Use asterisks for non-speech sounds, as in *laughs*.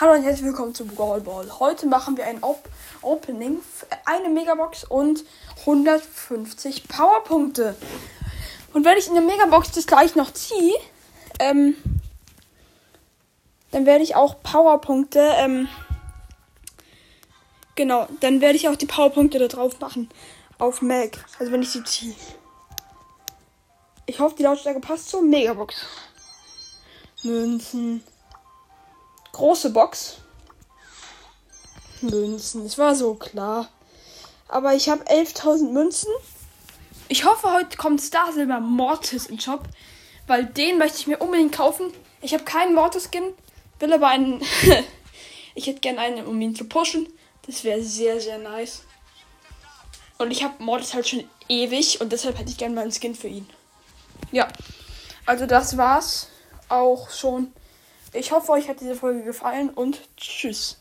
Hallo und herzlich willkommen zu Brawl Ball. Heute machen wir ein Op Opening, eine Megabox und 150 Powerpunkte. Und wenn ich in der Megabox das gleich noch ziehe, ähm, dann werde ich auch Powerpunkte, ähm, genau, dann werde ich auch die Powerpunkte da drauf machen. Auf Mac. Also wenn ich sie ziehe. Ich hoffe, die Lautstärke passt zur Megabox. Münzen. Große Box. Münzen. Es war so klar. Aber ich habe 11.000 Münzen. Ich hoffe, heute kommt Star Silver Mortis in Shop. Weil den möchte ich mir unbedingt kaufen. Ich habe keinen Mortis-Skin. Will aber einen. *laughs* ich hätte gerne einen, um ihn zu pushen. Das wäre sehr, sehr nice. Und ich habe Mortis halt schon ewig. Und deshalb hätte ich gerne mal einen Skin für ihn. Ja. Also das war's auch schon ich hoffe, euch hat diese Folge gefallen und tschüss.